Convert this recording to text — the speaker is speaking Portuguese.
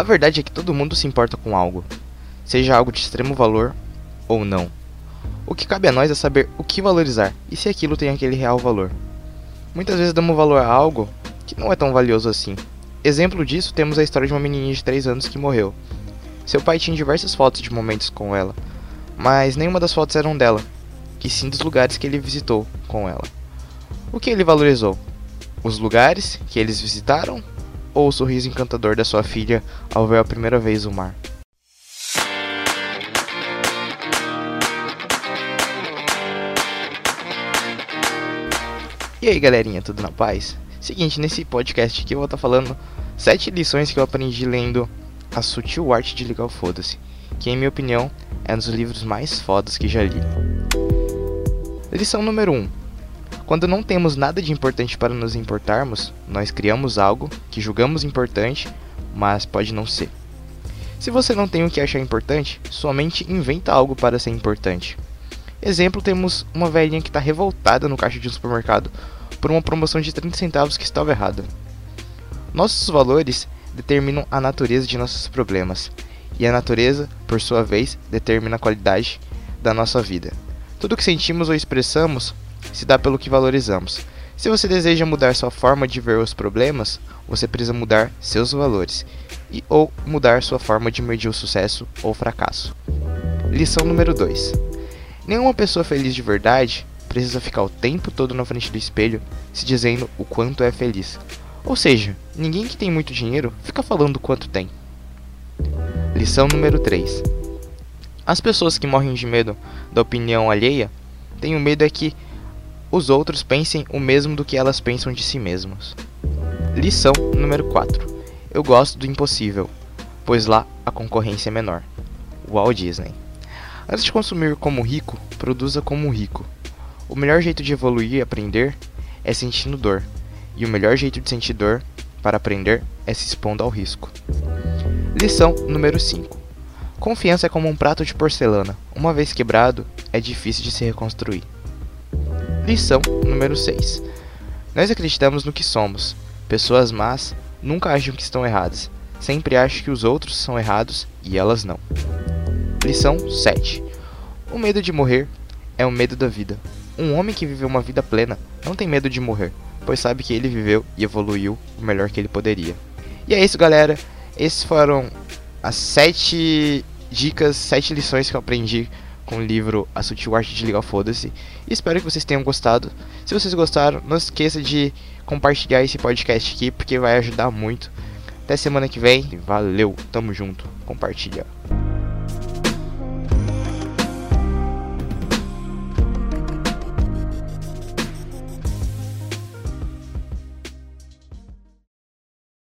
A verdade é que todo mundo se importa com algo, seja algo de extremo valor ou não. O que cabe a nós é saber o que valorizar e se aquilo tem aquele real valor. Muitas vezes damos valor a algo que não é tão valioso assim. Exemplo disso temos a história de uma menininha de 3 anos que morreu. Seu pai tinha diversas fotos de momentos com ela, mas nenhuma das fotos eram dela, que sim dos lugares que ele visitou com ela. O que ele valorizou? Os lugares que eles visitaram ou o sorriso encantador da sua filha ao ver a primeira vez o mar? E aí galerinha, tudo na paz? Seguinte, nesse podcast aqui eu vou estar falando 7 lições que eu aprendi lendo A Sutil Arte de Ligar o Foda-se, que em minha opinião é um dos livros mais fodas que já li. Lição número 1 quando não temos nada de importante para nos importarmos, nós criamos algo que julgamos importante, mas pode não ser. Se você não tem o que achar importante, somente inventa algo para ser importante. Exemplo, temos uma velhinha que está revoltada no caixa de um supermercado por uma promoção de 30 centavos que estava errada. Nossos valores determinam a natureza de nossos problemas, e a natureza, por sua vez, determina a qualidade da nossa vida. Tudo que sentimos ou expressamos se dá pelo que valorizamos. Se você deseja mudar sua forma de ver os problemas, você precisa mudar seus valores e ou mudar sua forma de medir o sucesso ou fracasso. Lição número 2. Nenhuma pessoa feliz de verdade precisa ficar o tempo todo na frente do espelho se dizendo o quanto é feliz. Ou seja, ninguém que tem muito dinheiro fica falando quanto tem. Lição número 3. As pessoas que morrem de medo da opinião alheia têm o medo é que os outros pensem o mesmo do que elas pensam de si mesmos. Lição número 4. Eu gosto do impossível, pois lá a concorrência é menor. Walt Disney. Antes de consumir como rico, produza como rico. O melhor jeito de evoluir e aprender é sentindo dor, e o melhor jeito de sentir dor para aprender é se expondo ao risco. Lição número 5. Confiança é como um prato de porcelana. Uma vez quebrado, é difícil de se reconstruir. Lição número 6. Nós acreditamos no que somos. Pessoas más nunca acham que estão erradas. Sempre acham que os outros são errados e elas não. Lição 7. O medo de morrer é o medo da vida. Um homem que viveu uma vida plena não tem medo de morrer, pois sabe que ele viveu e evoluiu o melhor que ele poderia. E é isso, galera. Esses foram as sete dicas, sete lições que eu aprendi com o livro A Sutil Arte de Ligar Foda-se. Espero que vocês tenham gostado. Se vocês gostaram, não esqueça de compartilhar esse podcast aqui, porque vai ajudar muito. Até semana que vem. Valeu, tamo junto. Compartilha.